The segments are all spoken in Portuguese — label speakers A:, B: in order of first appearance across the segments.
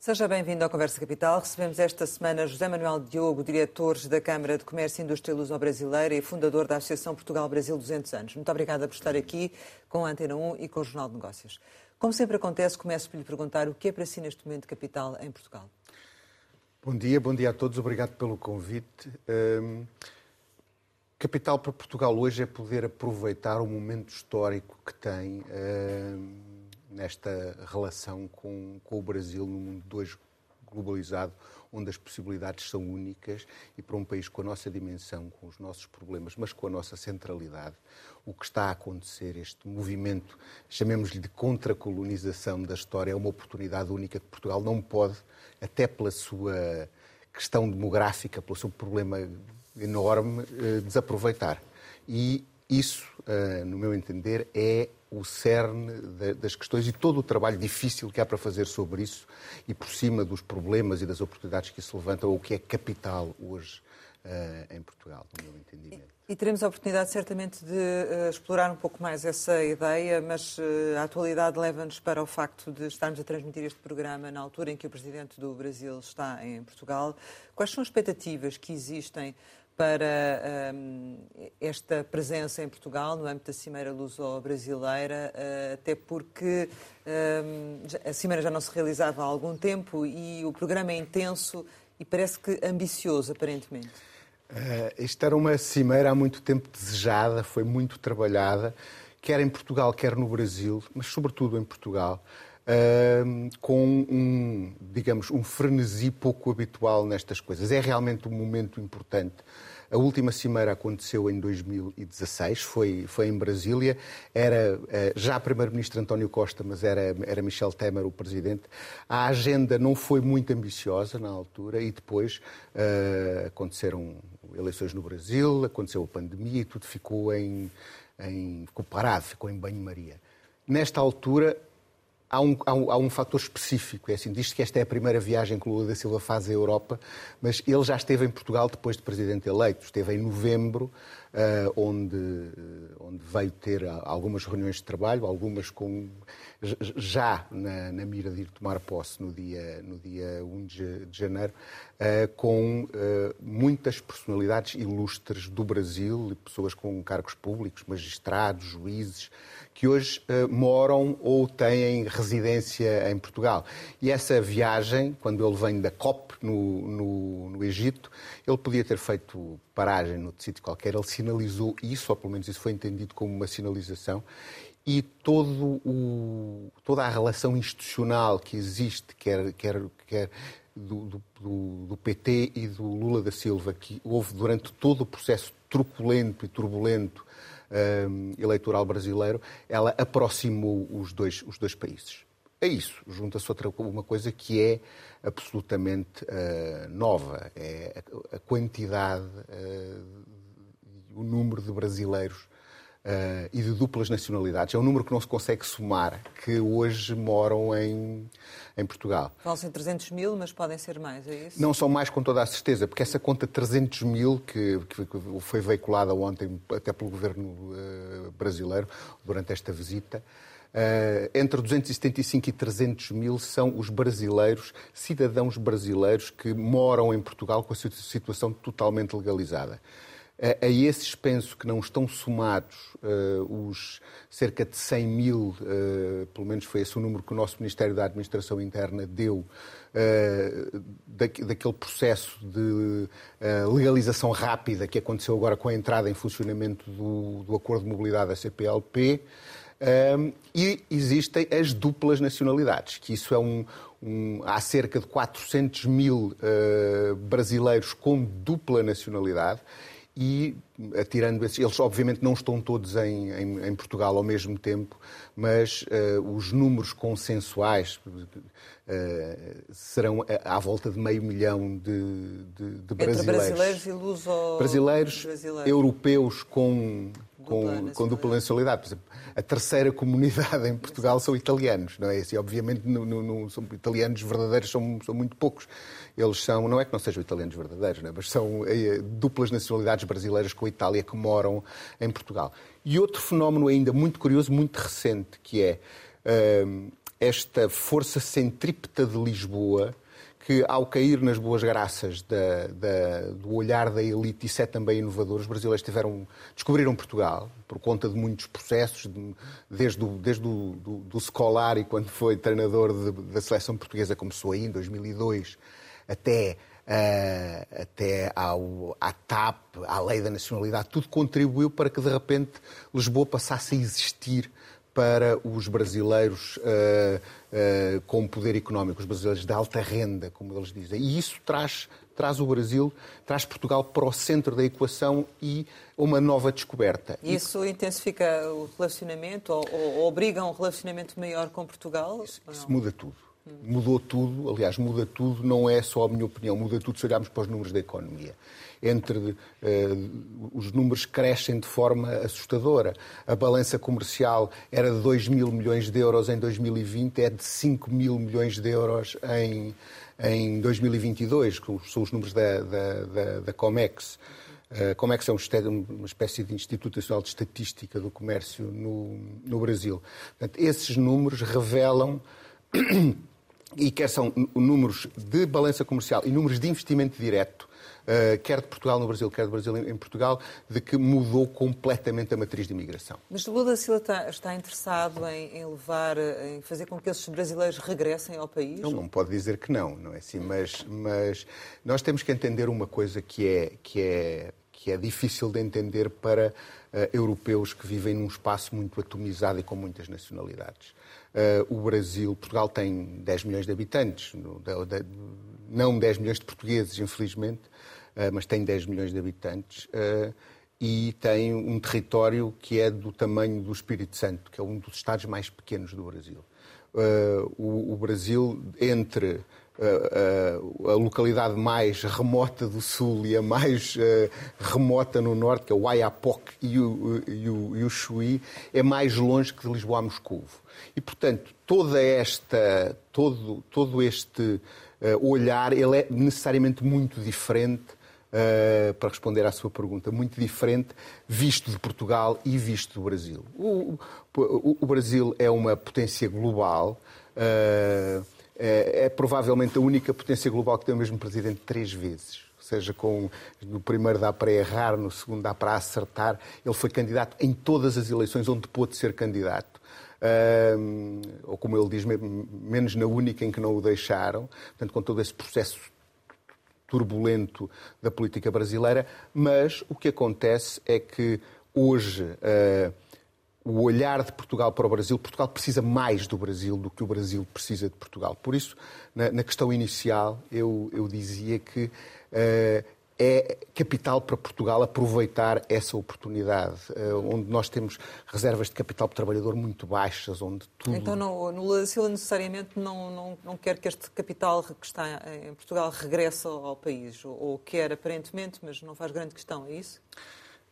A: Seja bem-vindo à Conversa Capital. Recebemos esta semana José Manuel Diogo, diretor da Câmara de Comércio e Indústria Luso-Brasileira e fundador da Associação Portugal-Brasil 200 anos. Muito obrigada por estar aqui com a Antena 1 e com o Jornal de Negócios. Como sempre acontece, começo por lhe perguntar o que é para si neste momento capital em Portugal.
B: Bom dia, bom dia a todos. Obrigado pelo convite. Um, capital para Portugal hoje é poder aproveitar o momento histórico que tem. Um, nesta relação com, com o Brasil no mundo de hoje globalizado, onde as possibilidades são únicas e para um país com a nossa dimensão, com os nossos problemas, mas com a nossa centralidade, o que está a acontecer, este movimento, chamemos-lhe de contracolonização da história, é uma oportunidade única que Portugal não pode, até pela sua questão demográfica, pelo seu problema enorme, eh, desaproveitar. E isso, eh, no meu entender, é o cerne das questões e todo o trabalho difícil que há para fazer sobre isso e por cima dos problemas e das oportunidades que isso levanta, o que é capital hoje uh, em Portugal, no meu entendimento.
A: E, e teremos a oportunidade certamente de uh, explorar um pouco mais essa ideia, mas uh, a atualidade leva-nos para o facto de estarmos a transmitir este programa na altura em que o Presidente do Brasil está em Portugal. Quais são as expectativas que existem para um, esta presença em Portugal, no âmbito da Cimeira Luso-Brasileira, uh, até porque um, a Cimeira já não se realizava há algum tempo e o programa é intenso e parece que ambicioso, aparentemente.
B: Uh, isto era uma cimeira há muito tempo desejada, foi muito trabalhada, quer em Portugal, quer no Brasil, mas sobretudo em Portugal. Com um, digamos, um frenesi pouco habitual nestas coisas. É realmente um momento importante a última cimeira aconteceu em 2016, foi, foi em Brasília. Era eh, já Primeiro-Ministro António Costa, mas era, era Michel Temer o Presidente. A agenda não foi muito ambiciosa na altura e depois uh, aconteceram eleições no Brasil, aconteceu a pandemia e tudo ficou, em, em, ficou parado, ficou em banho-maria. Nesta altura, há um, há, um, há um fator específico. É assim, diz que esta é a primeira viagem que o Lula da Silva faz à Europa, mas ele já esteve em Portugal depois de presidente eleito. Esteve em novembro, onde, onde veio ter algumas reuniões de trabalho, algumas com já na, na, mira de ir tomar posse no dia, no dia 1 de, de janeiro, com muitas personalidades ilustres do Brasil, pessoas com cargos públicos, magistrados, juízes, que hoje moram ou têm residência em Portugal. E essa viagem, quando ele vem da COP no, no, no Egito, ele podia ter feito paragem no sítio qualquer, ele sinalizou isso, ou pelo menos isso foi entendido como uma sinalização, e todo o, toda a relação institucional que existe, quer, quer, quer do, do, do, PT e do Lula da Silva, que houve durante todo o processo truculento e turbulento um, eleitoral brasileiro, ela aproximou os dois, os dois países. A isso junta-se outra uma coisa que é absolutamente uh, nova, é a, a quantidade, uh, o número de brasileiros Uh, e de duplas nacionalidades. É um número que não se consegue somar, que hoje moram em, em Portugal.
A: Vão ser 300 mil, mas podem ser mais, é isso?
B: Não são mais com toda a certeza, porque essa conta 300 mil, que, que foi veiculada ontem até pelo governo uh, brasileiro, durante esta visita, entre 275 e 300 mil são os brasileiros, cidadãos brasileiros que moram em Portugal com a situação totalmente legalizada a, esses penso que não estão somados uh, os cerca de 100 mil, uh, pelo menos foi esse o número que o nosso Ministério da Administração Interna deu, uh, da, daquele processo de legalização rápida que aconteceu agora com a entrada em funcionamento do, do Acordo de Mobilidade da CPLP. Um, e existem as duplas nacionalidades, que isso é um, um há cerca de 400 mil uh, brasileiros com dupla nacionalidade e atirando esses, eles obviamente não estão todos em, em, em Portugal ao mesmo tempo, mas uh, os números consensuais uh, serão à volta de meio milhão de, de, de brasileiros. Entre
A: brasileiros e luso...
B: Brasileiros, brasileiros. europeus com, com, com dupla nacionalidade. Por exemplo, a terceira comunidade em Portugal são italianos, não é? E, obviamente, no, no, no, são italianos verdadeiros são, são muito poucos. Eles são, não é que não sejam italianos verdadeiros, é? mas são é, duplas nacionalidades brasileiras com a Itália que moram em Portugal. E outro fenómeno ainda muito curioso, muito recente, que é. Hum, esta força centrípeta de Lisboa que, ao cair nas boas graças da, da, do olhar da elite, isso é também inovador, os brasileiros tiveram, descobriram Portugal por conta de muitos processos, de, desde, o, desde o do, do Scolari, quando foi treinador de, da seleção portuguesa, começou aí em 2002, até Uh, até ao, à TAP, à Lei da Nacionalidade, tudo contribuiu para que de repente Lisboa passasse a existir para os brasileiros uh, uh, com poder económico, os brasileiros de alta renda, como eles dizem. E isso traz, traz o Brasil, traz Portugal para o centro da equação e uma nova descoberta.
A: E isso intensifica o relacionamento ou, ou obriga a um relacionamento maior com Portugal?
B: Isso, isso muda tudo. Mudou tudo, aliás, muda tudo, não é só a minha opinião, muda tudo se olharmos para os números da economia entre uh, os números crescem de forma assustadora. A balança comercial era de 2 mil milhões de euros em 2020, é de 5 mil milhões de euros em, em 2022, que são os números da, da, da, da Comex. A Comex é uma espécie de Instituto Nacional de Estatística do Comércio no, no Brasil. Portanto, esses números revelam e quer são números de balança comercial e números de investimento direto, eh, quer de Portugal no Brasil, quer do Brasil em Portugal, de que mudou completamente a matriz de imigração.
A: Mas Lula Silva está, está interessado em, em, levar, eh, em fazer com que esses brasileiros regressem ao país?
B: Não, não pode dizer que não, não é assim, mas, mas nós temos que entender uma coisa que é, que é, que é difícil de entender para uh, europeus que vivem num espaço muito atomizado e com muitas nacionalidades. Uh, o Brasil, Portugal tem 10 milhões de habitantes, não 10 milhões de portugueses, infelizmente, uh, mas tem 10 milhões de habitantes. Uh, e tem um território que é do tamanho do Espírito Santo, que é um dos estados mais pequenos do Brasil. O, o, Brasil, entre a, a, localidade mais remota do sul e a mais uh, remota no norte, que é o Oiapoque e o, e, o, e o Chuí, é mais longe que de Lisboa a Moscou. E, portanto, toda esta, todo, todo este olhar ele é necessariamente muito diferente Uh, para responder à sua pergunta, muito diferente, visto de Portugal e visto do Brasil. O, o, o Brasil é uma potência global, uh, é, é, provavelmente a única potência global que tem o mesmo presidente três vezes. Ou seja, com, no primeiro dá para errar, no segundo dá para acertar. Ele foi candidato em todas as eleições onde pôde ser candidato ou como ele diz, menos na única em que não o deixaram, portanto, com todo esse processo turbulento da política brasileira, mas o que acontece é que hoje uh, o olhar de Portugal para o Brasil, Portugal precisa mais do Brasil do que o Brasil precisa de Portugal. Por isso, na, na questão inicial, eu, eu dizia que uh, é capital para Portugal aproveitar essa oportunidade, eh, onde nós temos reservas de capital por trabalhador muito baixas, onde tudo...
A: Então, no Silva necessariamente não, não, não quer que este capital que está em Portugal regresse ao país, ou, ou quer aparentemente, mas não faz grande questão, é isso?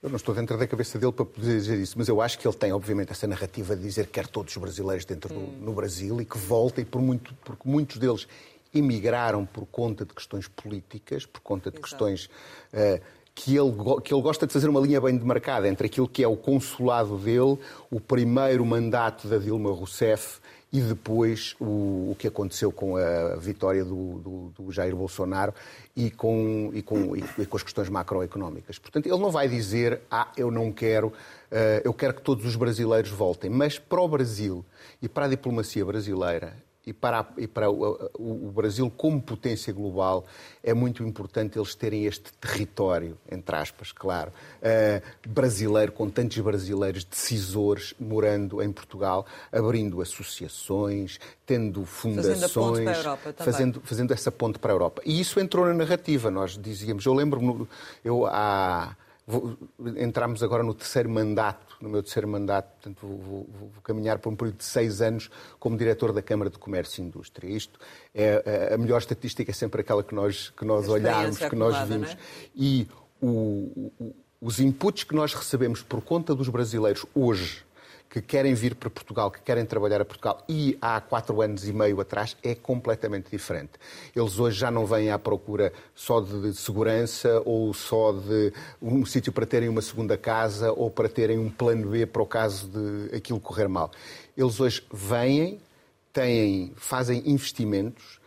B: Eu não estou dentro da cabeça dele para poder dizer isso, mas eu acho que ele tem, obviamente, essa narrativa de dizer que quer todos os brasileiros dentro hum. do no Brasil e que voltem, por muito, porque muitos deles emigraram por conta de questões políticas, por conta de Exato. questões uh, que, ele, que ele gosta de fazer uma linha bem demarcada entre aquilo que é o consulado dele, o primeiro mandato da Dilma Rousseff e depois o, o que aconteceu com a vitória do, do, do Jair Bolsonaro e com, e, com, e com as questões macroeconómicas. Portanto, ele não vai dizer, ah, eu não quero, uh, eu quero que todos os brasileiros voltem. Mas para o Brasil e para a diplomacia brasileira, e para, e para o, o, Brasil como potência global é muito importante eles terem este território, entre aspas, claro, uh, brasileiro, com tantos brasileiros decisores morando em Portugal, abrindo associações, tendo fundações,
A: fazendo,
B: fazendo, fazendo, essa ponte para a Europa. E isso entrou na narrativa, nós dizíamos, eu lembro-me, eu há entramos agora no terceiro mandato, no meu terceiro mandato, portanto vou, vou, vou, caminhar para um período de seis anos como diretor da Câmara de Comércio e Indústria. Isto é, a melhor estatística é sempre aquela que nós, que nós olhamos, que nós vimos. É? E o, o, os inputs que nós recebemos por conta dos brasileiros hoje que querem vir para Portugal, que querem trabalhar a Portugal e há quatro anos e meio atrás é completamente diferente. Eles hoje já não vêm à procura só de segurança ou só de um sítio para terem uma segunda casa ou para terem um plano B para o caso de aquilo correr mal. Eles hoje vêm têm, fazem investimentos,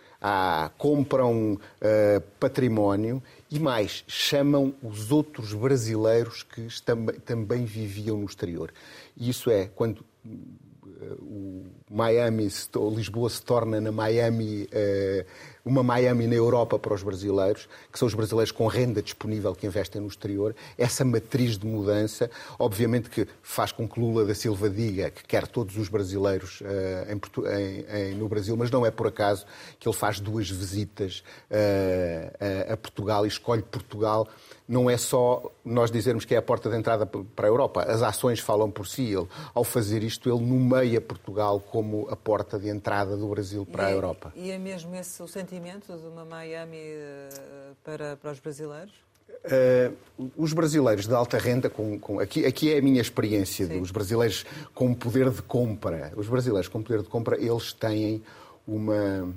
B: compram uh, património e mais, chamam os outros brasileiros que também viviam no exterior. Isso é quando o Miami, Lisboa se torna na Miami, eh, uma Miami na Europa para os brasileiros, que são os brasileiros com renda disponível que investem no exterior. Essa matriz de mudança, obviamente que faz com que Lula da Silva diga que quer todos os brasileiros eh, em, em, no Brasil, mas não é por acaso que ele faz duas visitas eh, a Portugal e escolhe Portugal não é só nós dizermos que é a porta de entrada para a Europa. As ações falam por si. Ele, ao fazer isto, ele nomeia Portugal como a porta de entrada do Brasil para
A: e
B: a é, Europa.
A: E é mesmo esse o sentimento de uma Miami eh, para, para os brasileiros?
B: Uh, os brasileiros de alta renda, com, com, aqui, aqui é a minha experiência, dos brasileiros com poder de compra. Os brasileiros com poder de compra, eles têm uma,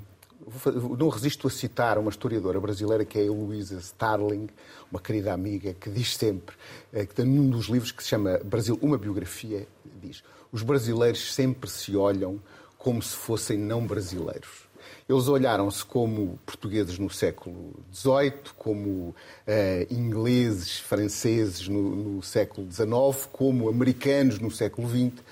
B: não resisto a citar uma historiadora brasileira que é a Luísa Starling, uma querida amiga, que diz sempre, eh, que tem num dos livros que se chama Brasil, uma biografia, diz: os brasileiros sempre se olham como se fossem não brasileiros. Eles olharam-se como portugueses no século XVIII, como uh, ingleses, franceses no, no século XIX, como americanos no século XX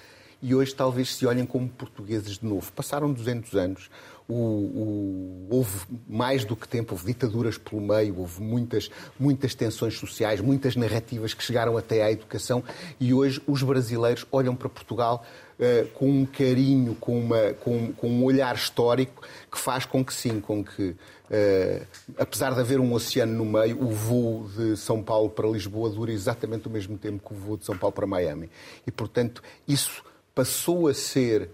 B: e hoje talvez se olhem como portugueses de novo. Passaram 200 anos, o, o, houve mais do que tempo, houve ditaduras pelo meio, houve muitas, muitas tensões sociais, muitas narrativas que chegaram até à educação e hoje os brasileiros olham para Portugal uh, com um carinho, com, uma, com, com, um olhar histórico que faz com que sim, com que uh, apesar de haver um oceano no meio, o voo de São Paulo para Lisboa dura exatamente o mesmo tempo que o voo de São Paulo para Miami. E, portanto, isso passou a ser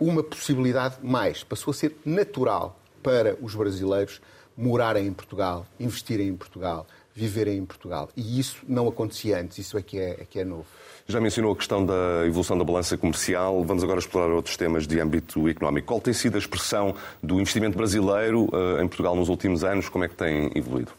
B: uma possibilidade mais, passou a ser natural para os brasileiros morarem em Portugal, investirem em Portugal, viverem em Portugal. E isso não acontecia antes, isso é que é, é, que é novo.
C: Já mencionou a questão da evolução da balança comercial. Vamos agora explorar outros temas de âmbito económico. Qual tem sido a expressão do investimento brasileiro uh, em Portugal nos últimos anos? Como é que tem evoluído?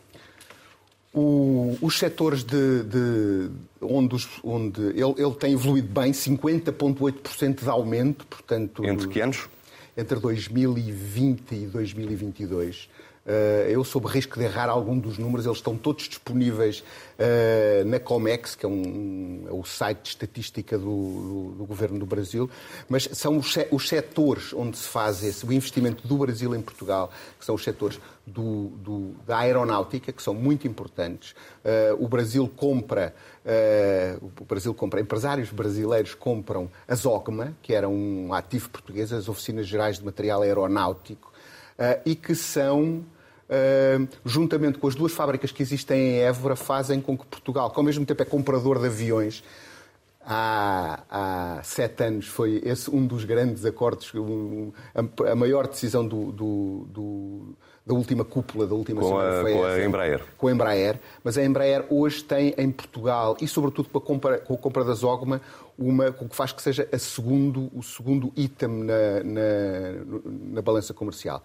B: O, os setores de, de onde, os, onde ele, ele, tem evoluído bem, 50,8% de aumento, portanto...
C: Entre que anos?
B: Entre 2020 e 2022. Eh, eu, sob risco de errar algum dos números, eles estão todos disponíveis uh, na Comex, que é um, é o site de estatística do, do, do, Governo do Brasil, mas são os, os setores onde se faz esse, o investimento do Brasil em Portugal, que são os setores do, do, da aeronáutica, que são muito importantes. Uh, o Brasil compra, uh, o Brasil compra, empresários brasileiros compram a Zogma, que era um ativo português, as Oficinas Gerais de Material Aeronáutico, uh, e que são Uh, juntamente com as duas fábricas que existem em Évora, fazem com que Portugal, que ao mesmo tempo é comprador de aviões, há, há sete anos foi esse um dos grandes acordos, um, a, a, maior decisão do, do, do, da última cúpula, da última
C: com semana. A, foi com essa, a Embraer.
B: Com a Embraer. Mas a Embraer hoje tem em Portugal, e sobretudo com a compra, com a compra da Zogma, uma, o que faz que seja segundo, o segundo item na, na, na balança comercial.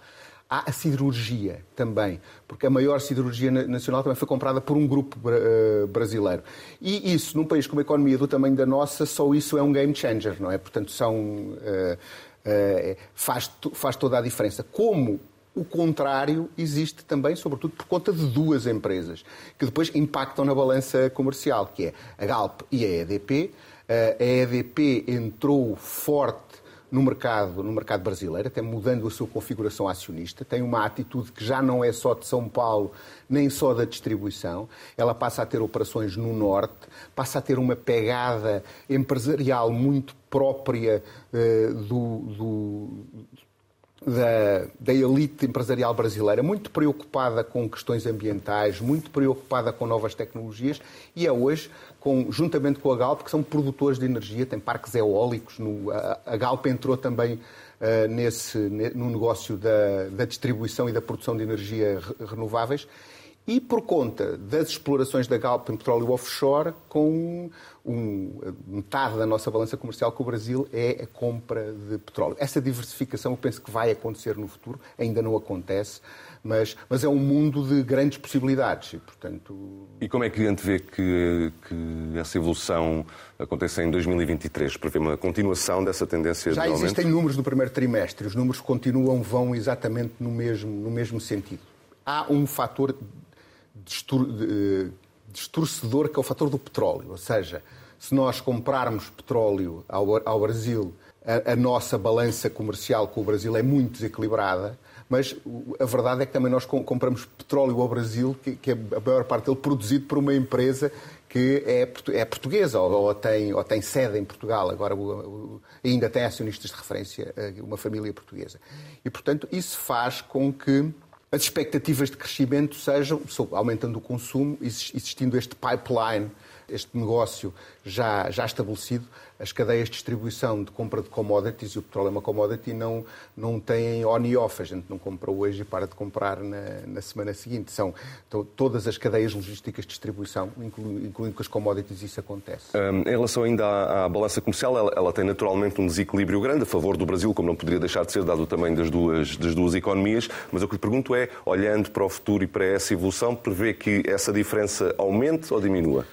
B: Há a siderurgia também, porque a maior siderurgia nacional também foi comprada por um grupo uh, brasileiro. E isso, num país com uma economia do tamanho da nossa, só isso é um game changer, não é? Portanto, são, uh, uh, faz, faz toda a diferença. Como o contrário existe também, sobretudo por conta de duas empresas, que depois impactam na balança comercial, que é a Galp e a EDP. A EDP entrou forte no mercado, no mercado brasileiro, até mudando a sua configuração acionista, tem uma atitude que já não é só de São Paulo, nem só da distribuição. Ela passa a ter operações no norte, passa a ter uma pegada empresarial muito própria uh, do, do da, da, elite empresarial brasileira, muito preocupada com questões ambientais, muito preocupada com novas tecnologias e é hoje, com, juntamente com a Galp, que são produtores de energia, tem parques eólicos. No, a, a Galp entrou também uh, nesse, no negócio da, da, distribuição e da produção de energia renováveis e por conta das explorações da Galp em petróleo offshore, com um, metade da nossa balança comercial com o Brasil é a compra de petróleo. Essa diversificação eu penso que vai acontecer no futuro, ainda não acontece, mas, mas é um mundo de grandes possibilidades. E, portanto...
C: e como é que antevê que, que essa evolução aconteça em 2023? Prevê uma continuação dessa tendência
B: Já
C: de
B: aumento? existem números no primeiro trimestre, os números continuam, vão exatamente no mesmo, no mesmo sentido. Há um fator distorcedor que é o fator do petróleo, ou seja, se nós comprarmos petróleo ao, ao Brasil, a, a, nossa balança comercial com o Brasil é muito desequilibrada, mas a verdade é que também nós compramos petróleo ao Brasil, que, que é a maior parte dele produzido por uma empresa que é, é portuguesa ou, ou, tem, ou tem sede em Portugal, agora ainda tem acionistas de referência, eh, uma família portuguesa. E, portanto, isso faz com que as expectativas de crescimento sejam, aumentando o consumo, existindo este pipeline este negócio já, já estabelecido, as cadeias de distribuição de compra de commodities, e o petróleo é uma commodity, não, não têm on e off. A gente não compra hoje e para de comprar na, na semana seguinte. São todas as cadeias logísticas de distribuição, incluindo, incluindo com as commodities, isso acontece.
C: Um, em relação ainda à, à balança comercial, ela, ela, tem naturalmente um desequilíbrio grande a favor do Brasil, como não poderia deixar de ser, dado o tamanho das duas, das duas economias. Mas o que lhe pergunto é, olhando para o futuro e para essa evolução, prevê que essa diferença aumente ou diminua?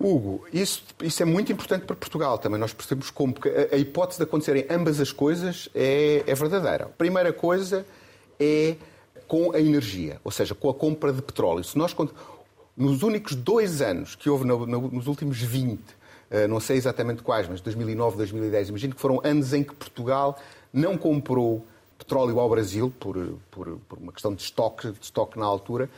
B: Hugo, isso, isso é muito importante para Portugal também. Nós percebemos como a, a hipótese de acontecerem ambas as coisas é, é verdadeira. A primeira coisa é com a energia, ou seja, com a compra de petróleo. Se nós, nos únicos dois anos que houve, no, no, nos últimos 20, eh, não sei exatamente quais, mas 2009, 2010, imagino que foram anos em que Portugal não comprou petróleo ao Brasil, por, por, por uma questão de estoque, de estoque na altura,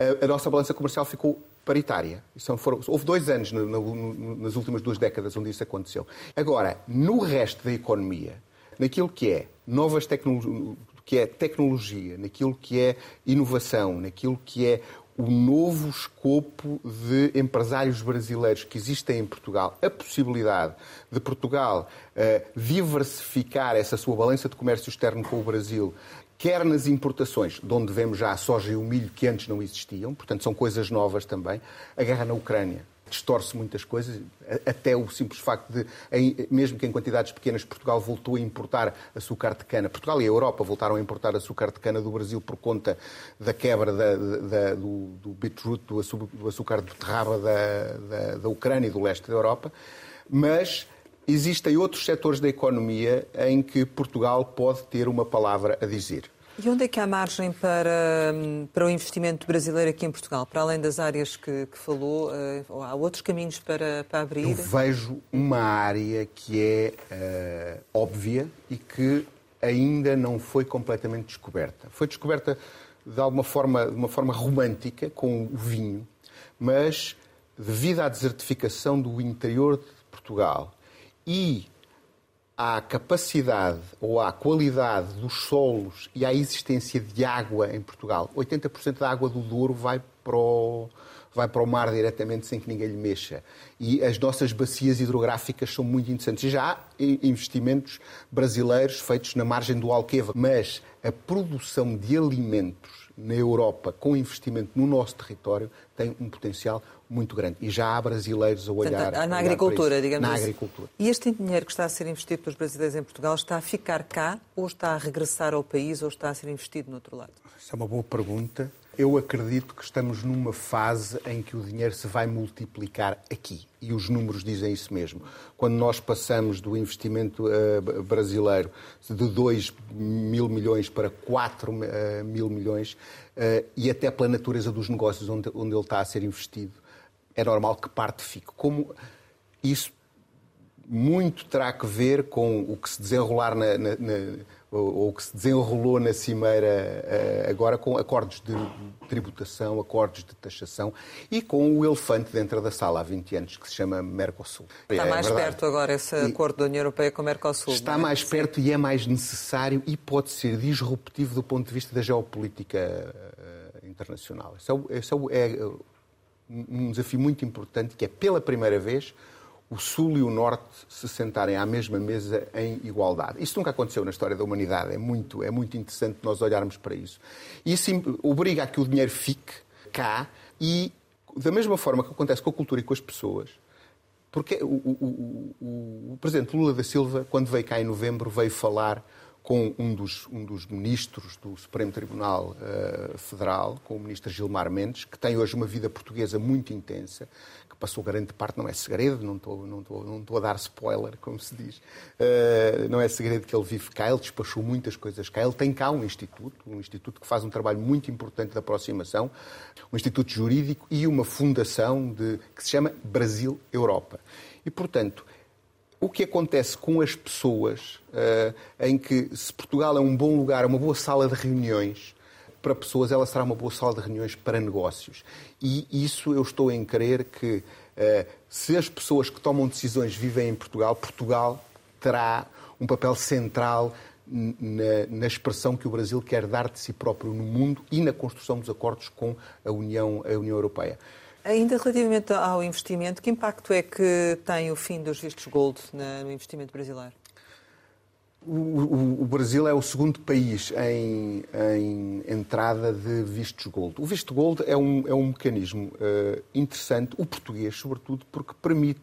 B: a, a nossa balança comercial ficou paritária. Foram, houve dois anos no, no, nas últimas duas décadas onde isso aconteceu. Agora, no resto da economia, naquilo que é novas tecnologias, que é tecnologia, naquilo que é inovação, naquilo que é o novo escopo de empresários brasileiros que existem em Portugal, a possibilidade de Portugal uh, diversificar essa sua balança de comércio externo com o Brasil quer nas importações, de onde vemos já a soja e o milho que antes não existiam, portanto são coisas novas também. A guerra na Ucrânia distorce muitas coisas, até o simples facto de, mesmo que em quantidades pequenas, Portugal voltou a importar açúcar de cana. Portugal e a Europa voltaram a importar açúcar de cana do Brasil por conta da quebra da, da, do, do beetroot, do açúcar, do terraba da, da, da Ucrânia e do leste da Europa. Mas existem outros setores da economia em que Portugal pode ter uma palavra a dizer.
A: E onde é que há margem para, para o investimento brasileiro aqui em Portugal? Para além das áreas que, que falou, uh, há outros caminhos para, para abrir? Eu
B: vejo uma área que é uh, óbvia e que ainda não foi completamente descoberta. Foi descoberta de alguma forma, de uma forma romântica, com o vinho, mas devido à desertificação do interior de Portugal e à capacidade ou à qualidade dos solos e à existência de água em Portugal. 80% da água do Douro vai para o, vai para o mar diretamente sem que ninguém lhe mexa. E as nossas bacias hidrográficas são muito interessantes. Já há investimentos brasileiros feitos na margem do Alqueva, mas a produção de alimentos na Europa com investimento no nosso território tem um potencial muito grande. E já há brasileiros a olhar.
A: Portanto, na agricultura, digamos
B: Na
A: assim.
B: agricultura.
A: E este dinheiro que está a ser investido pelos brasileiros em Portugal está a ficar cá ou está a regressar ao país ou está a ser investido no outro lado?
B: Essa é uma boa pergunta. Eu acredito que estamos numa fase em que o dinheiro se vai multiplicar aqui. E os números dizem isso mesmo. Quando nós passamos do investimento uh, brasileiro de 2 mil milhões para 4 uh, mil milhões, uh, e até pela natureza dos negócios onde, onde ele está a ser investido, é normal que parte fique. Como isso muito terá que ver com o que se desenrolar na, na, na ou, o que se desenrolou na Cimeira eh, agora com acordos de tributação, acordos de taxação e com o elefante dentro da sala há 20 anos, que se chama Mercosul.
A: Está é mais verdade. perto agora esse acordo da União Europeia com o Mercosul.
B: Está é? mais perto e é mais necessário e pode ser disruptivo do ponto de vista da geopolítica uh, internacional. Esse é, esse é, é um desafio muito importante que é, pela primeira vez, o Sul e o Norte se sentarem à mesma mesa em igualdade. Isso nunca aconteceu na história da humanidade. É muito, é muito interessante nós olharmos para isso. Isso obriga a que o dinheiro fique, cá e, da mesma forma que acontece com a cultura e com as pessoas, porque o, o, o, o Presidente Lula da Silva, quando veio cá em novembro, veio falar com um dos, um dos ministros do Supremo Tribunal uh, Federal, com o ministro Gilmar Mendes, que tem hoje uma vida portuguesa muito intensa, que passou grande parte, não é segredo, não estou, não não a dar spoiler, como se diz, uh, não é segredo que ele vive cá, ele despachou muitas coisas cá, ele tem cá um instituto, um instituto que faz um trabalho muito importante de aproximação, um instituto jurídico e uma fundação de, que se chama Brasil Europa. E, portanto, o que acontece com as pessoas, uh, em que se Portugal é um bom lugar, uma boa sala de reuniões, para pessoas ela será uma boa sala de reuniões para negócios. E isso eu estou em crer que, uh, se as pessoas que tomam decisões vivem em Portugal, Portugal terá um papel central na, na, expressão que o Brasil quer dar de si próprio no mundo e na construção dos acordos com a União, a União Europeia.
A: Ainda relativamente ao investimento, que impacto é que tem o fim dos vistos gold no investimento brasileiro?
B: O, o, o, Brasil é o segundo país em, em, entrada de vistos gold. O visto gold é um, é um mecanismo uh, interessante, o português, sobretudo, porque permite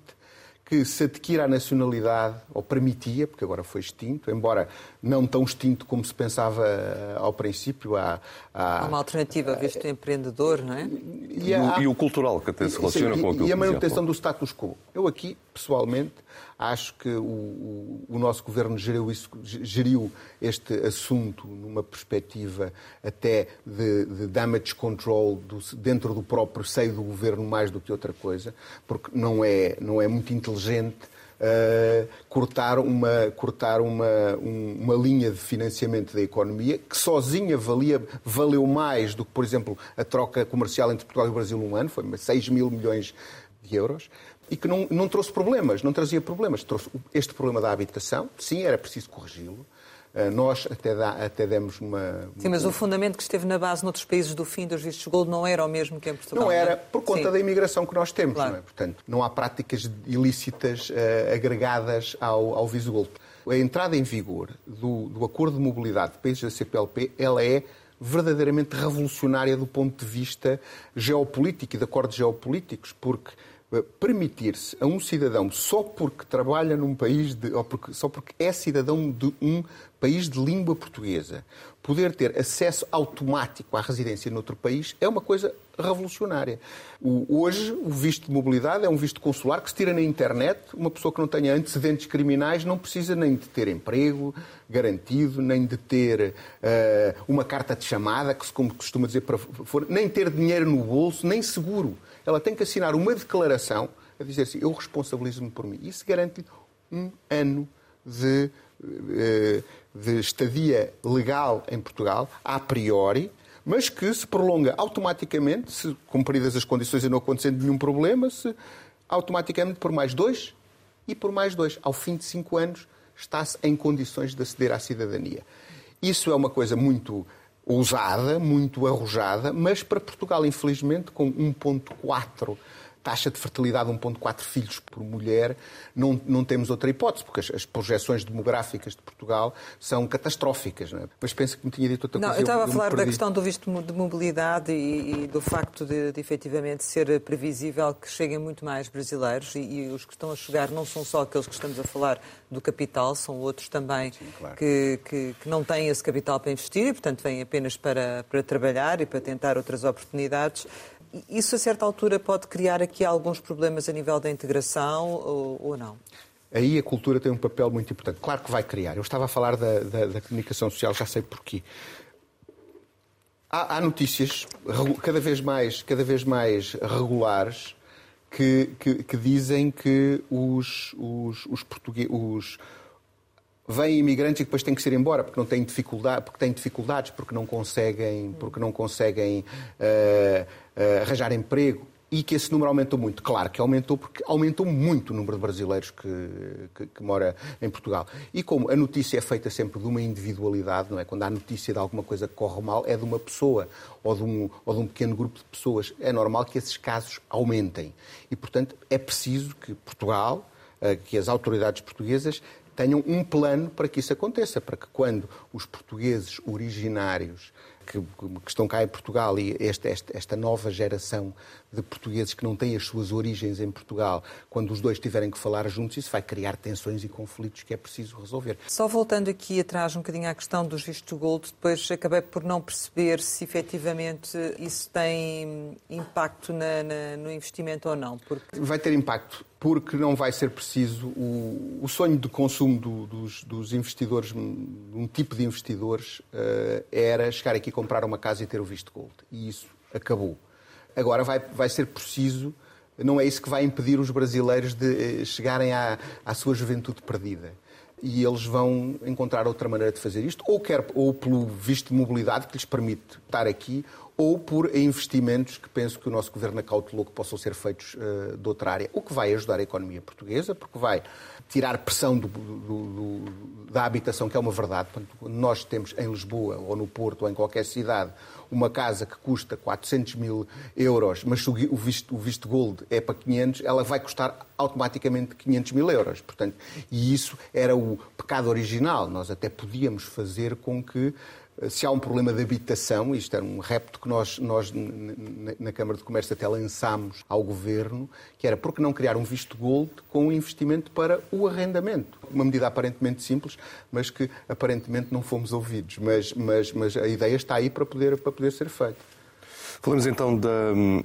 B: que se adquira a nacionalidade, ou permitia, porque agora foi extinto, embora não tão extinto como se pensava eh, ao princípio.
A: Há, há, há uma alternativa, visto empreendedor, não é?
C: E, há, e, o cultural, que até se relaciona sim, com aquilo
B: E a manutenção do status quo. Eu aqui, pessoalmente, acho que o, o, o nosso governo geriu, isso, geriu, este assunto numa perspectiva até de, de damage control do, dentro do próprio seio do governo mais do que outra coisa, porque não é, não é muito inteligente Uh, cortar, uma, cortar uma, um, uma linha de financiamento da economia que sozinha valia, valeu mais do que, por exemplo, a troca comercial entre Portugal e o Brasil um ano, foi 6 mil milhões de euros e que não, não trouxe problemas, não trazia problemas. Trouxe este problema da habitação, sim, era preciso corrigi-lo. Uh, nós até, dá, até demos uma.
A: Sim, mas o fundamento que esteve na base noutros países do fim dos vistos gold não era o mesmo que em Portugal.
B: Não era, por conta sim. da imigração que nós temos. Claro. Não é? Portanto, não há práticas ilícitas uh, agregadas ao, ao visto gold. A entrada em vigor do, do acordo de mobilidade de países da CPLP, ela é verdadeiramente revolucionária do ponto de vista geopolítico e de acordos geopolíticos, porque permitir-se a um cidadão, só porque trabalha num país, de, ou porque, só porque é cidadão de um país de língua portuguesa, poder ter acesso automático à residência noutro país é uma coisa revolucionária. O, hoje, o visto de mobilidade é um visto consular que se tira na internet. Uma pessoa que não tenha antecedentes criminais não precisa nem de ter emprego garantido, nem de ter uh, uma carta de chamada, que se como costuma dizer, para, for, nem ter dinheiro no bolso, nem seguro ela tem que assinar uma declaração a dizer assim: eu responsabilizo-me por mim. Isso garante um ano de, eh, de estadia legal em Portugal, a priori, mas que se prolonga automaticamente, se cumpridas as condições e não acontecendo nenhum problema, se automaticamente por mais dois e por mais dois. Ao fim de cinco anos, está-se em condições de aceder à cidadania. Isso é uma coisa muito ousada, muito arrojada, mas para Portugal, infelizmente, com 1,4 taxa de fertilidade 1,4 filhos por mulher, não, não temos outra hipótese, porque as, as projeções demográficas de Portugal são catastróficas. Não é? Mas penso que me tinha dito outra
A: não,
B: coisa.
A: Eu estava eu, a falar da questão do visto de mobilidade e, e do facto de, de, efetivamente ser previsível que cheguem muito mais brasileiros e, e, os que estão a chegar não são só aqueles que estamos a falar do capital, são outros também Sim, claro. que, que, que, não têm esse capital para investir e, portanto, vêm apenas para, para trabalhar e para tentar outras oportunidades. Isso, a certa altura, pode criar aqui alguns problemas a nível da integração ou, ou não?
B: Aí a cultura tem um papel muito importante. Claro que vai criar. Eu estava a falar da, da, da comunicação social, já sei porquê. Há, há, notícias cada vez mais, cada vez mais regulares que, que, que dizem que os, os, os portugueses. Vêm imigrantes e depois têm que ir embora porque não têm dificuldade, porque têm dificuldades, porque não conseguem, porque não conseguem uh, uh, arranjar emprego e que esse número aumentou muito. Claro que aumentou, porque aumentou muito o número de brasileiros que, que, que, mora em Portugal. E como a notícia é feita sempre de uma individualidade, não é? Quando há notícia de alguma coisa que corre mal, é de uma pessoa ou de um, ou de um pequeno grupo de pessoas. É normal que esses casos aumentem. E, portanto, é preciso que Portugal, eh, que as autoridades portuguesas tenham um plano para que isso aconteça, para que quando os portugueses originários que, que, estão cá em Portugal e esta, esta, esta, nova geração de portugueses que não têm as suas origens em Portugal, quando os dois tiverem que falar juntos, isso vai criar tensões e conflitos que é preciso resolver.
A: Só voltando aqui atrás um bocadinho à questão dos vistos gold, depois acabei por não perceber se efetivamente isso tem impacto na, na, no investimento ou não.
B: Porque... Vai ter impacto porque não vai ser preciso. O, o sonho de consumo do, dos, dos, investidores, um tipo de investidores, uh, era chegar aqui, comprar uma casa e ter o visto gold. E isso acabou. Agora vai, vai ser preciso. Não é isso que vai impedir os brasileiros de eh, chegarem à, à sua juventude perdida e eles vão encontrar outra maneira de fazer isto, ou, quer, ou pelo visto de mobilidade que lhes permite estar aqui, ou por investimentos que penso que o nosso governo acautelou que possam ser feitos uh, de outra área, o que vai ajudar a economia portuguesa, porque vai tirar pressão do, do, do, da habitação, que é uma verdade. nós temos em Lisboa, ou no Porto, ou em qualquer cidade, uma casa que custa 400 mil euros, mas o visto, o visto gold é para 500, ela vai custar automaticamente 500 mil euros. Portanto, e isso era o pecado original. Nós até podíamos fazer com que se há um problema de habitação, isto era um repto que nós, nós na Câmara de Comércio até lançámos ao Governo, que era por que não criar um visto gold com um investimento para o arrendamento? Uma medida aparentemente simples, mas que aparentemente não fomos ouvidos. Mas, mas, mas a ideia está aí para poder, para poder ser feita.
C: Falamos então da,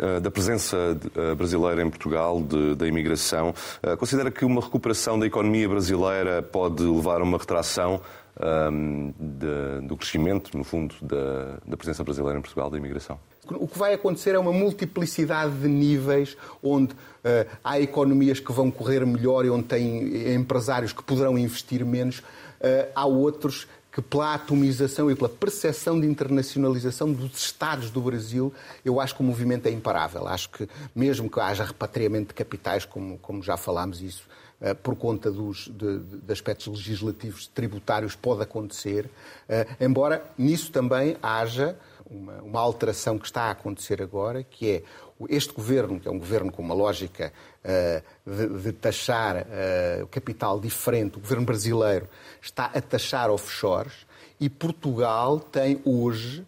C: eh, da presença eh, brasileira em Portugal, de, da imigração. Eh, considera que uma recuperação da economia brasileira pode levar a uma retração um, de, do crescimento, no fundo, da, da presença brasileira em Portugal, da imigração?
B: O que vai acontecer é uma multiplicidade de níveis onde uh, há economias que vão correr melhor e onde tem empresários que poderão investir menos. Uh, há outros que pela atomização e pela percepção de internacionalização dos Estados do Brasil, eu acho que o movimento é imparável. Acho que mesmo que haja repatriamento de capitais, como, como já falámos isso, eh, por conta dos, de, de aspectos legislativos tributários pode acontecer, eh, embora nisso também haja uma, uma, alteração que está a acontecer agora, que é este governo, que é um governo com uma lógica uh, de, de, taxar uh, capital diferente, o governo brasileiro está a taxar offshores e Portugal tem hoje,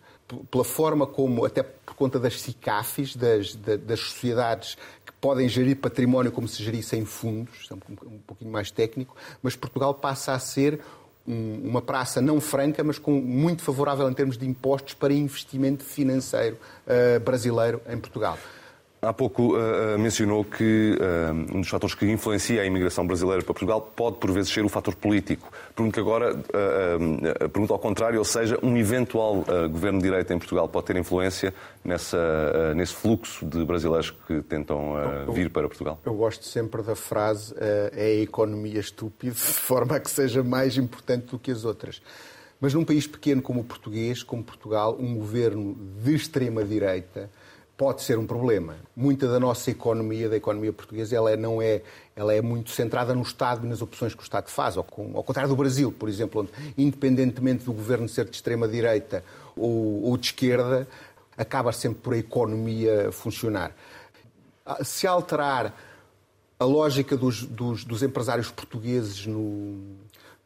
B: pela forma como, até por conta das SICAFs, das, das sociedades podem gerir património como se gerissem fundos, é um pouquinho mais técnico, mas Portugal passa a ser uma praça não franca, mas com muito favorável em termos de impostos para investimento financeiro uh, brasileiro em Portugal.
C: Há pouco uh, mencionou que uh, um dos fatores que influencia a imigração brasileira para Portugal pode, por vezes, ser o fator político. Pergunto agora, uh, pergunto ao contrário, ou seja, um eventual governo de direita em Portugal pode ter influência nessa, nesse fluxo de brasileiros que tentam vir para Portugal?
B: Eu gosto sempre da frase é a economia estúpida, de forma a que seja mais importante do que as outras. Mas num país pequeno como o português, como Portugal, um governo de extrema-direita pode ser um problema. Muita da nossa economia, da economia portuguesa, ela é, não é, ela é muito centrada no Estado e nas opções que o Estado faz, ao, ao contrário do Brasil, por exemplo, onde, independentemente do governo ser de extrema-direita ou, ou de esquerda, acaba sempre por a economia funcionar. Ah, se alterar a lógica dos, dos, dos empresários portugueses no,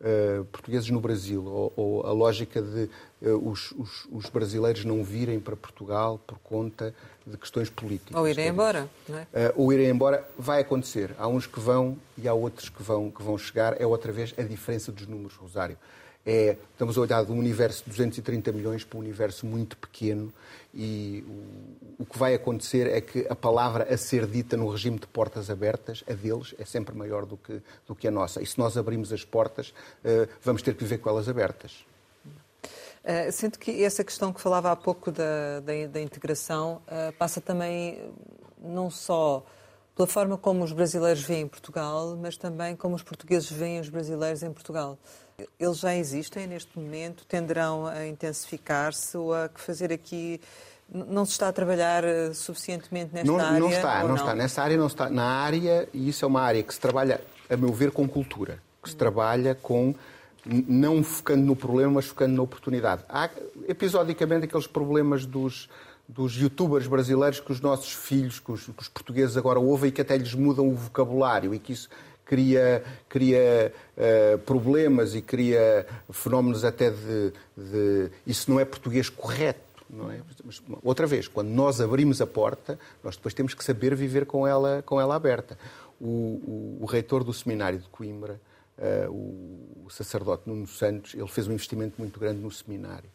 B: uh, portugueses no Brasil, ou, ou a lógica de uh, os, os, os, brasileiros não virem para Portugal por conta de questões políticas.
A: Ou irem embora, não é? Uh,
B: ou irem embora, vai acontecer. Há uns que vão e há outros que vão, que vão chegar. É outra vez a diferença dos números, Rosário. É, estamos a olhar de um universo de 230 milhões para um universo muito pequeno e o, o, que vai acontecer é que a palavra a ser dita no regime de portas abertas, a deles, é sempre maior do que, do que a nossa. E se nós abrimos as portas, uh, vamos ter que viver com elas abertas.
A: Uh, sinto que essa questão que falava há pouco da, da, da integração uh, passa também não só pela forma como os brasileiros veem Portugal, mas também como os portugueses veem os brasileiros em Portugal. Eles já existem neste momento, tenderão a intensificar-se ou a fazer aqui. Não se está a trabalhar eh, suficientemente nesta
B: não,
A: área?
B: Não está,
A: não,
B: não, está. Nessa área não está. Na área, e isso é uma área que se trabalha, a meu ver, com cultura. Que se trabalha com não focando no problema, mas focando na oportunidade. Há, episodicamente, aqueles problemas dos, dos youtubers brasileiros que os nossos filhos, que os, que os, portugueses agora ouvem e que até lhes mudam o vocabulário e que isso cria, cria uh, problemas e cria fenómenos até de, de, Isso não é português correto. é? Mas, outra vez, quando nós abrimos a porta, nós depois temos que saber viver com ela, com ela aberta. O, o, o reitor do seminário de Coimbra, uh, o, o sacerdote Nuno Santos, ele fez um investimento muito grande no seminário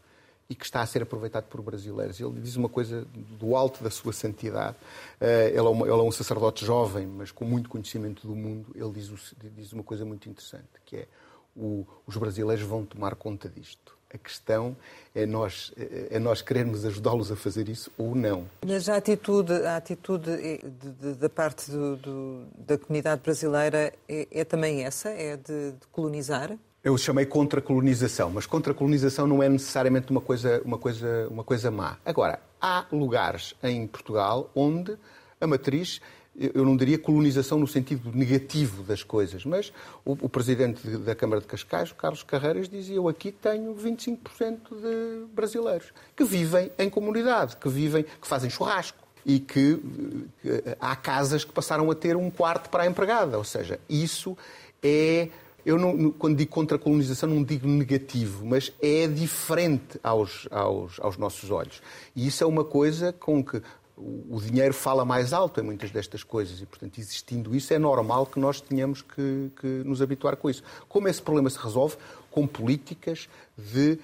B: e que está a ser aproveitado por brasileiros. Ele diz uma coisa do alto da sua santidade. Eh, ele é, uma, ele é um sacerdote jovem, mas com muito conhecimento do mundo. Ele diz, diz uma coisa muito interessante, que é o, os brasileiros vão tomar conta disto. A questão é nós, é nós querermos ajudá-los a fazer isso ou não.
A: Mas a atitude, a atitude da parte do, do, da comunidade brasileira é, é, também essa? É de, de colonizar?
B: Eu chamei contra-colonização, mas contra-colonização não é necessariamente uma coisa, uma, coisa, uma coisa má. Agora, há lugares em Portugal onde a matriz, eu não diria colonização no sentido negativo das coisas, mas o, o presidente da Câmara de Cascais, Carlos Carreiras, dizia: Eu aqui tenho 25% de brasileiros que vivem em comunidade, que vivem, que fazem churrasco e que, que há casas que passaram a ter um quarto para a empregada. Ou seja, isso é eu não, quando digo contra a colonização não digo negativo, mas é diferente aos, aos, aos nossos olhos. E isso é uma coisa com que o dinheiro fala mais alto em muitas destas coisas e, portanto, existindo isso, é normal que nós tenhamos que, que nos habituar com isso. Como esse problema se resolve? Com políticas de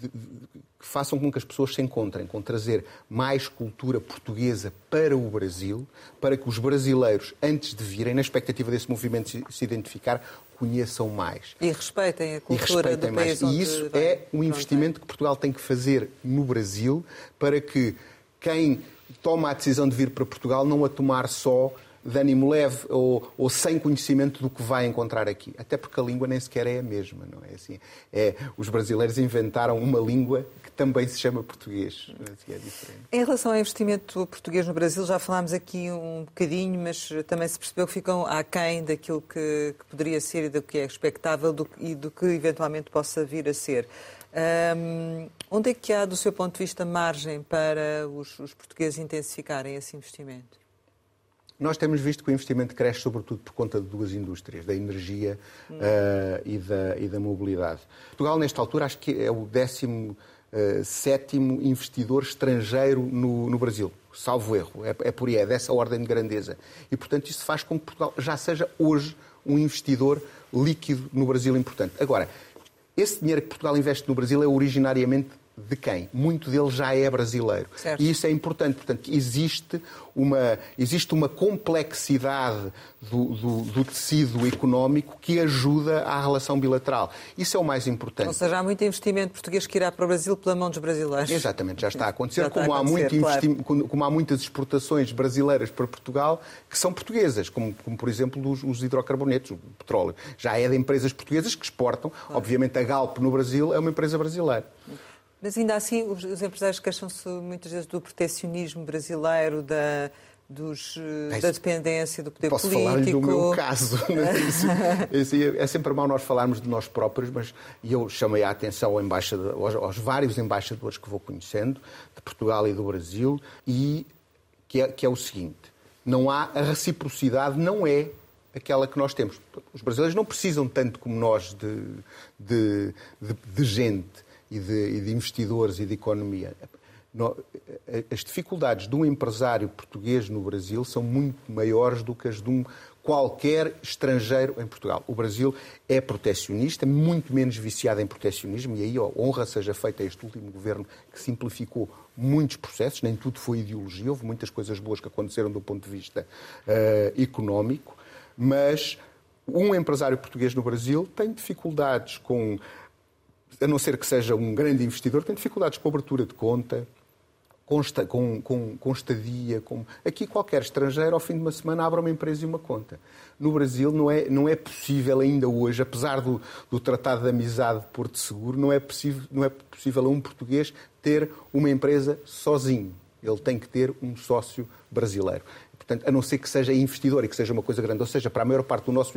B: de, de, que façam com que as pessoas se encontrem, com trazer mais cultura portuguesa para o Brasil, para que os brasileiros, antes de virem, na expectativa desse movimento se, se identificar, conheçam mais.
A: E respeitem a cultura respeitem do
B: mais.
A: país
B: E isso é um investimento que Portugal tem que fazer no Brasil para que quem toma a decisão de vir para Portugal não a tomar só de ânimo leve ou, ou, sem conhecimento do que vai encontrar aqui. Até porque a língua nem sequer é a mesma, não é assim? É, os brasileiros inventaram uma língua que também se chama português. Assim, é diferente.
A: Em relação ao investimento português no Brasil, já falámos aqui um bocadinho, mas também se percebeu que ficam aquém daquilo que, que poderia ser e do que é expectável do, e do que eventualmente possa vir a ser. Um, onde é que há, do seu ponto de vista, margem para os, os portugueses intensificarem esse investimento?
B: Nós temos visto que o investimento cresce sobretudo por conta de duas indústrias, da energia uh, e, da, e da mobilidade. Portugal, nesta altura, acho que é o 17 uh, sétimo investidor estrangeiro no, no Brasil, salvo erro. É, é por aí, é dessa ordem de grandeza. E, portanto, isso faz com que Portugal já seja hoje um investidor líquido no Brasil importante. Agora, esse dinheiro que Portugal investe no Brasil é originariamente de quem? Muito dele já é brasileiro. Certo. E isso é importante. Portanto, existe uma, existe uma complexidade do, do, do, tecido económico que ajuda à relação bilateral. Isso é o mais importante. Ou
A: seja, há muito investimento português que irá para o Brasil pela mão dos brasileiros.
B: Exatamente, já está a acontecer. Está como, a acontecer há claro. como há muitas exportações brasileiras para Portugal que são portuguesas, como, como por exemplo os, os, hidrocarbonetos, o petróleo. Já é de empresas portuguesas que exportam. Claro. Obviamente a Galp no Brasil é uma empresa brasileira.
A: Mas ainda assim, os, os empresários queixam-se muitas vezes do proteccionismo brasileiro, da, dos, é da dependência do poder
B: Posso
A: político.
B: Posso falar do meu caso. Né? é sempre mal nós falarmos de nós próprios, mas eu chamei a atenção ao aos, aos, vários embaixadores que vou conhecendo, de Portugal e do Brasil, e que é, que é o seguinte: não há a reciprocidade, não é aquela que nós temos. Os brasileiros não precisam tanto como nós de, de, de, de gente e de, e de investidores e de economia. As dificuldades de um empresário português no Brasil são muito maiores do que as de um qualquer estrangeiro em Portugal. O Brasil é protecionista, muito menos viciado em protecionismo, e aí ó, honra seja feita a este último governo que simplificou muitos processos, nem tudo foi ideologia, houve muitas coisas boas que aconteceram do ponto de vista uh, económico, mas um empresário português no Brasil tem dificuldades com a não ser que seja um grande investidor, tem dificuldades com abertura de conta, com, com, com, com estadia. Com... Aqui qualquer estrangeiro, ao fim de uma semana, abre uma empresa e uma conta. No Brasil não é, não é possível ainda hoje, apesar do, do Tratado de Amizade de Porto Seguro, não é, possível, não é possível a um português ter uma empresa sozinho. Ele tem que ter um sócio brasileiro. Portanto, a não ser que seja investidor e que seja uma coisa grande, ou seja, para a maior parte do nosso,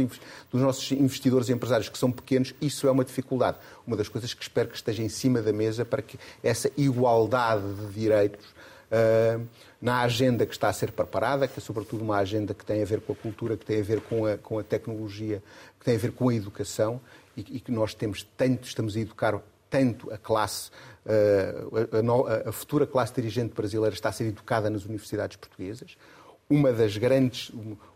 B: dos nossos investidores e empresários que são pequenos, isso é uma dificuldade. Uma das coisas que espero que esteja em cima da mesa para que essa igualdade de direitos uh, na agenda que está a ser preparada, que é sobretudo uma agenda que tem a ver com a cultura, que tem a ver com a, com a tecnologia, que tem a ver com a educação e, e que nós temos tanto, estamos a educar tanto a classe, a, a, a futura classe dirigente brasileira está a ser educada nas universidades portuguesas. Uma das grandes,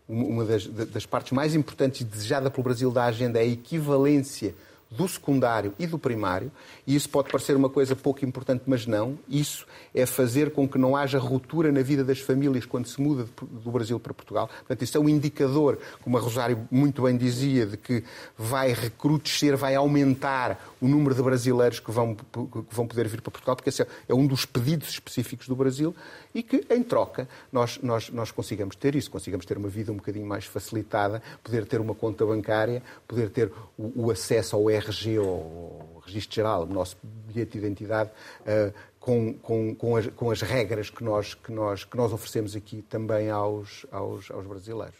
B: uma das, das partes mais importantes e desejada pelo Brasil da agenda é a equivalência do secundário e do primário, e isso pode parecer uma coisa pouco importante, mas não. Isso é fazer com que não haja ruptura na vida das famílias quando se muda do Brasil para Portugal. Portanto, isso é um indicador, como a Rosário muito bem dizia, de que vai recrudescer, vai aumentar o número de brasileiros que vão, que vão poder vir para Portugal, porque esse é um dos pedidos específicos do Brasil e que, em troca, nós, nós, nós consigamos ter isso, consigamos ter uma vida um bocadinho mais facilitada, poder ter uma conta bancária, poder ter o, o acesso ao RG, ao Registro Geral, o nosso bilhete de identidade, uh, com, com, com, as, com, as, regras que nós, que, nós, que nós oferecemos aqui também aos, aos, aos brasileiros.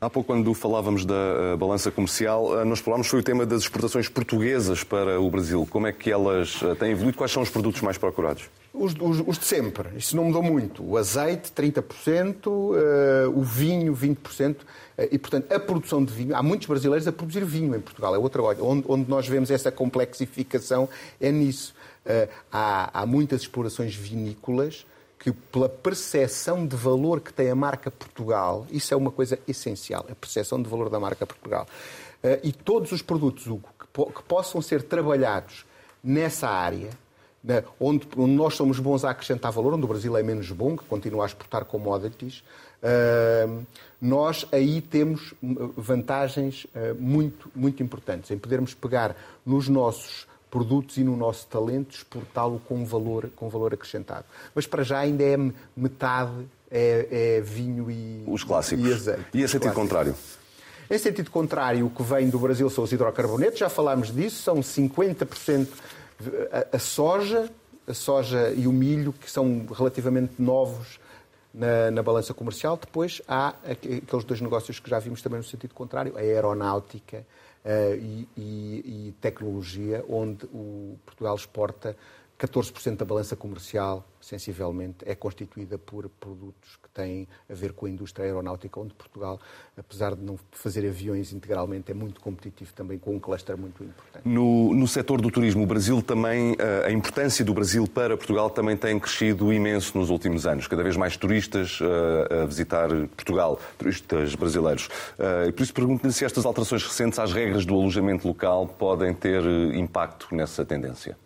C: Há pouco, quando falávamos da uh, balança comercial, uh, nós falámos sobre o tema das exportações portuguesas para o Brasil. Como é que elas uh, têm evoluído? Quais são os produtos mais procurados?
B: Os, os, os de sempre. Isso não mudou muito. O azeite, 30%, o vinho, 20%. E, portanto, a produção de vinho, há muitos brasileiros a produzir vinho em Portugal, é outra coisa. Onde, onde nós vemos essa complexificação é nisso. Eh, há, há muitas explorações vinícolas que, pela percepção de valor que tem a marca Portugal, isso é uma coisa essencial, a percepção de valor da marca Portugal. Eh, e todos os produtos, Hugo, que, possam ser trabalhados nessa área, né, onde, nós somos bons a acrescentar valor, onde o Brasil é menos bom, que continua a exportar commodities, eh, nós aí temos vantagens muito, muito importantes em podermos pegar nos nossos produtos e no nosso talento, exportá-lo com valor, com valor acrescentado. Mas para já ainda é metade é, é vinho e,
C: Os clássicos.
B: e azeite.
C: E em sentido contrário?
B: Em sentido contrário, o que vem do Brasil são os hidrocarbonetos, já falámos disso, são 50% a, a soja, a soja e o milho, que são relativamente novos na, na, balança comercial. Depois há aqueles dois negócios que já vimos também no sentido contrário, a aeronáutica e, e, e, tecnologia, onde o Portugal exporta 14% da balança comercial, sensivelmente, é constituída por produtos que têm a ver com a indústria aeronáutica, onde Portugal, apesar de não fazer aviões integralmente, é muito competitivo também, com um cluster muito importante.
C: No, no setor do turismo, o Brasil também, eh, a importância do Brasil para Portugal também tem crescido imenso nos últimos anos. Cada vez mais turistas eh, a visitar Portugal, turistas brasileiros. Eh, e por isso pergunto-lhe se estas alterações recentes às regras do alojamento local podem ter impacto nessa tendência.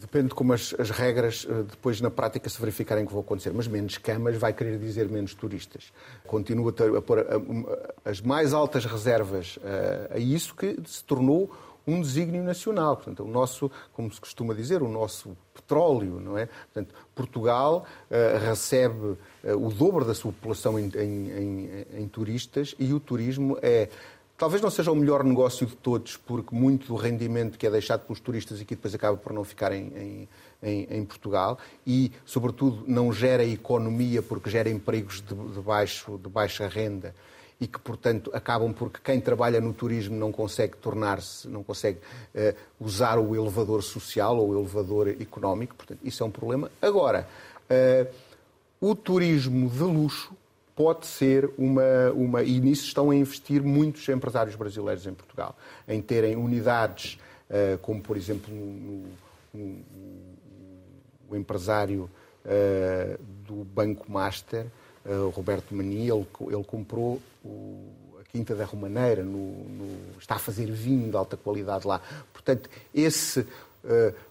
B: Depende de como as, as, regras eh, depois na prática se verificarem que vão acontecer. Mas menos camas vai querer dizer menos turistas. Continua a, pôr a, a, as mais altas reservas eh, a, isso que se tornou um desígnio nacional. Portanto, o nosso, como se costuma dizer, o nosso petróleo, não é? Portanto, Portugal uh, recebe uh, o dobro da sua população em, em, em, em turistas e o turismo é Talvez não seja o melhor negócio de todos, porque muito do rendimento que é deixado pelos turistas aqui depois acaba por não ficar em, em, em Portugal e, sobretudo, não gera economia porque gera empregos de, de, baixo, de baixa renda e que, portanto, acabam porque quem trabalha no turismo não consegue tornar-se, não consegue uh, usar o elevador social ou o elevador económico. Portanto, isso é um problema. Agora, uh, o turismo de luxo pode ser uma, uma. E nisso estão a investir muitos empresários brasileiros em Portugal, em terem unidades, uh, como por exemplo no, no, o empresário uh, do Banco Master, uh, Roberto Mani, ele, ele comprou o, a Quinta da Romaneira, no, no, está a fazer vinho de alta qualidade lá. Portanto, esse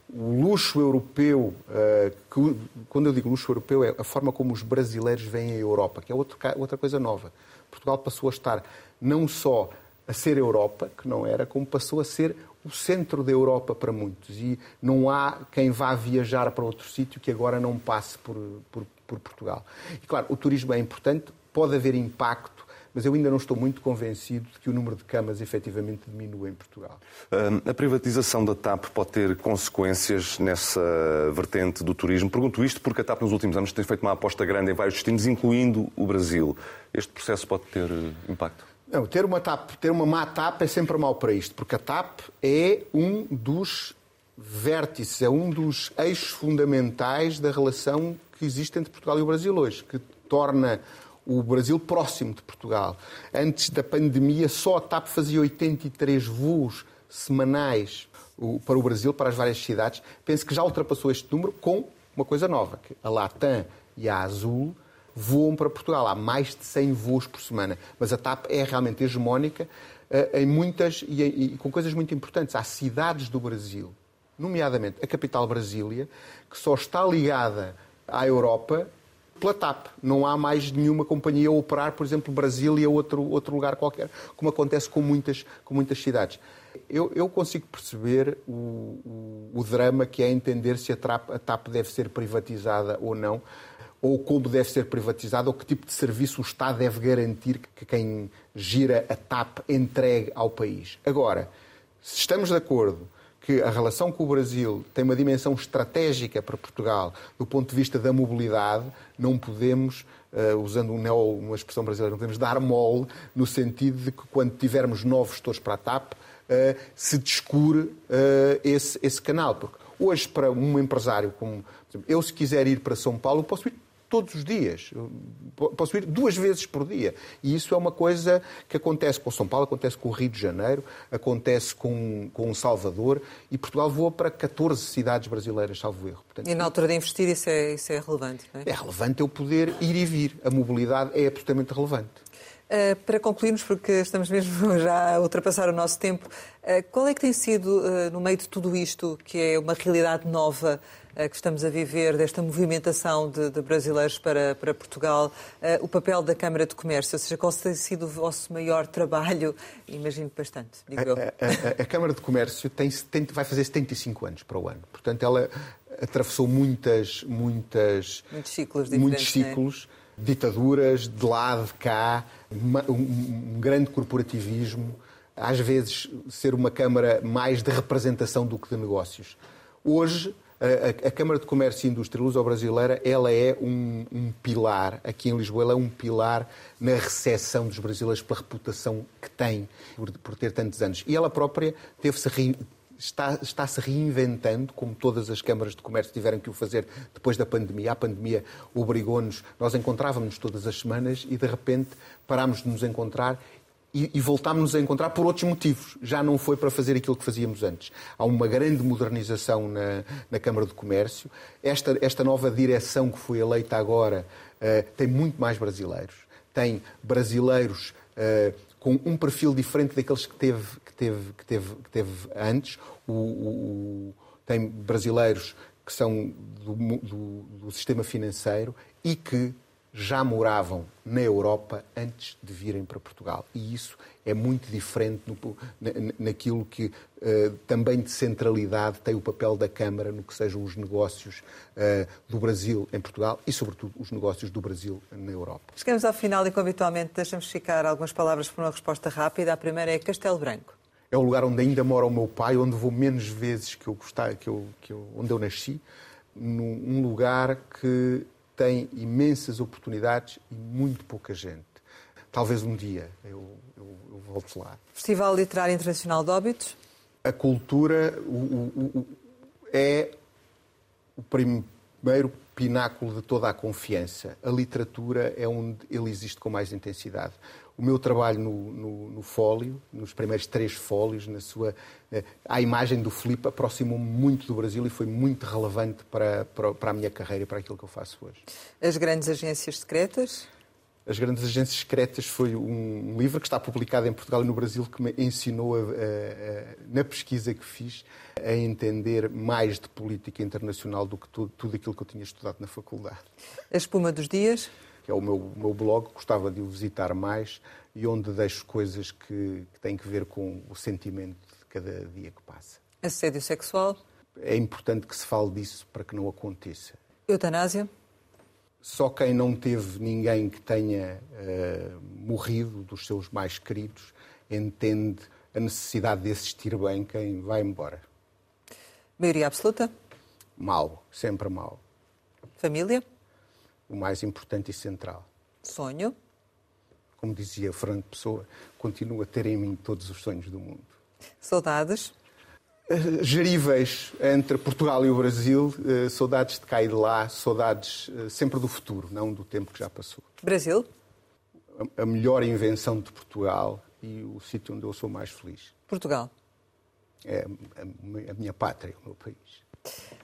B: o luxo europeu, uh, que, quando eu digo luxo europeu, é a forma como os brasileiros veem a Europa, que é outra coisa nova. Portugal passou a estar não só a ser Europa, que não era, como passou a ser o centro da Europa para muitos. E não há quem vá viajar para outro sítio que agora não passe por, por, por Portugal. E claro, o turismo é importante, pode haver impacto mas eu ainda não estou muito convencido de que o número de camas efetivamente diminua em Portugal.
C: A privatização da TAP pode ter consequências nessa vertente do turismo? Pergunto isto porque a TAP nos últimos anos tem feito uma aposta grande em vários destinos, incluindo o Brasil. Este processo pode ter eh, impacto?
B: Não, ter uma TAP, ter uma má TAP é sempre mal para isto, porque a TAP é um dos vértices, é um dos eixos fundamentais da relação que existe entre Portugal e o Brasil hoje, que torna o Brasil próximo de Portugal. Antes da pandemia, só a TAP fazia 83 voos semanais para o Brasil, para as várias cidades. Penso que já ultrapassou este número com uma coisa nova, que a Latam e a Azul voam para Portugal. Há mais de 100 voos por semana. Mas a TAP é realmente hegemónica uh, em muitas e, e, com coisas muito importantes. Há cidades do Brasil, nomeadamente a capital Brasília, que só está ligada à Europa pela TAP. Não há mais nenhuma companhia a operar, por exemplo, Brasília ou outro, outro lugar qualquer, como acontece com muitas, com muitas cidades. Eu, eu consigo perceber o, o, o, drama que é entender se a TAP, a TAP deve ser privatizada ou não, ou como deve ser privatizada, ou que tipo de serviço o Estado deve garantir que quem gira a TAP entregue ao país. Agora, se estamos de acordo que a relação com o Brasil tem uma dimensão estratégica para Portugal do ponto de vista da mobilidade, não podemos, uh, usando um neo, uma expressão brasileira, não podemos dar mole no sentido de que quando tivermos novos gestores para a TAP, uh, se descure uh, esse, esse canal. Porque hoje, para um empresário como eu, se quiser ir para São Paulo, posso ir todos os dias. Posso ir duas vezes por dia. E isso é uma coisa que acontece com São Paulo, acontece com o Rio de Janeiro, acontece com, com Salvador e Portugal voa para 14 cidades brasileiras, salvo erro.
A: Portanto, e na altura de investir isso é, isso é relevante, não é?
B: É relevante eu poder ir e vir. A mobilidade é absolutamente relevante.
A: Uh, para concluirmos, porque estamos mesmo já a ultrapassar o nosso tempo, uh, qual é que tem sido, uh, no meio de tudo isto, que é uma realidade nova, que estamos a viver, desta movimentação de, de brasileiros para, para Portugal, o papel da Câmara de Comércio? Ou seja, qual tem sido o vosso maior trabalho? Imagino bastante, digo eu.
B: A, a, a Câmara de Comércio tem, tem, vai fazer 75 anos para o ano. Portanto, ela atravessou muitas, muitas...
A: Muitos ciclos
B: diferentes, Muitos ciclos. Né? Ditaduras de lá, de cá, um, grande corporativismo, às vezes ser uma Câmara mais de representação do que de negócios. Hoje, a, a Câmara de Comércio e Indústria Luso-Brasileira, ela é um, um, pilar, aqui em Lisboa, ela é um pilar na recepção dos brasileiros pela reputação que tem por, por ter tantos anos. E ela própria teve-se está, está se reinventando, como todas as câmaras de comércio tiveram que o fazer depois da pandemia. A pandemia obrigou-nos, nós encontrávamos-nos todas as semanas e de repente parámos de nos encontrar e, e voltámos-nos a encontrar por outros motivos. Já não foi para fazer aquilo que fazíamos antes. Há uma grande modernização na, na Câmara de Comércio. Esta, esta nova direção que foi eleita agora uh, tem muito mais brasileiros. Tem brasileiros uh, com um perfil diferente daqueles que teve, teve, que teve, que teve antes. O, o, tem brasileiros que são do, do, do sistema financeiro e que já moravam na Europa antes de virem para Portugal. E isso é muito diferente no, naquilo que uh, também de centralidade tem o papel da Câmara no que sejam os negócios uh, do Brasil em Portugal e, sobretudo, os negócios do Brasil na Europa.
A: Chegamos ao final e, como habitualmente, deixamos ficar algumas palavras para uma resposta rápida. A primeira é Castelo Branco
B: é o lugar onde ainda mora o meu pai, onde vou menos vezes que eu gostava, que eu, que eu, onde eu nasci, num lugar que tem imensas oportunidades e muito pouca gente. Talvez um dia eu, eu, eu volte lá.
A: Festival Literário Internacional de Óbitos?
B: A cultura o, o, é o primeiro pináculo de toda a confiança. A literatura é onde ele existe com mais intensidade o meu trabalho no, no, no fólio, nos primeiros três fólios, na sua, eh, a imagem do Filipe aproximou-me muito do Brasil e foi muito relevante para, para, para, a minha carreira e para aquilo que eu faço hoje.
A: As grandes agências secretas?
B: As Grandes Agências Secretas foi um livro que está publicado em Portugal e no Brasil que me ensinou, a, a, a, na pesquisa que fiz, a entender mais de política internacional do que tudo, tudo aquilo que eu tinha estudado na faculdade.
A: A Espuma dos Dias?
B: Que é o meu, meu blog, gostava de o visitar mais e onde deixo coisas que, que têm que ver com o sentimento de cada dia que passa.
A: Assédio sexual?
B: É importante que se fale disso para que não aconteça.
A: Eutanásia?
B: Só quem não teve ninguém que tenha uh, morrido dos seus mais queridos entende a necessidade de assistir bem quem vai embora.
A: Maioria absoluta?
B: Mal, sempre mal.
A: Família?
B: O mais importante e central.
A: Sonho?
B: Como dizia Fernando Pessoa, continuo a ter em mim todos os sonhos do mundo.
A: Saudades?
B: Uh, geríveis entre Portugal e o Brasil, uh, saudades de cá e de lá, saudades uh, sempre do futuro, não do tempo que já passou.
A: Brasil?
B: A melhor invenção de Portugal e o sítio onde eu sou mais feliz.
A: Portugal?
B: é a minha pátria, o meu país.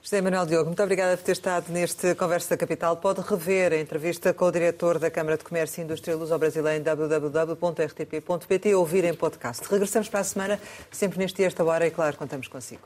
A: José Manuel Diogo, muito obrigada por ter estado neste Conversa Capital. Pode rever a entrevista com o diretor da Câmara de Comércio e Indústria Luso-Brasileira em www.rtp.pt ouvir em podcast. Regressamos para a semana, sempre neste dia, esta hora, e claro, contamos consigo.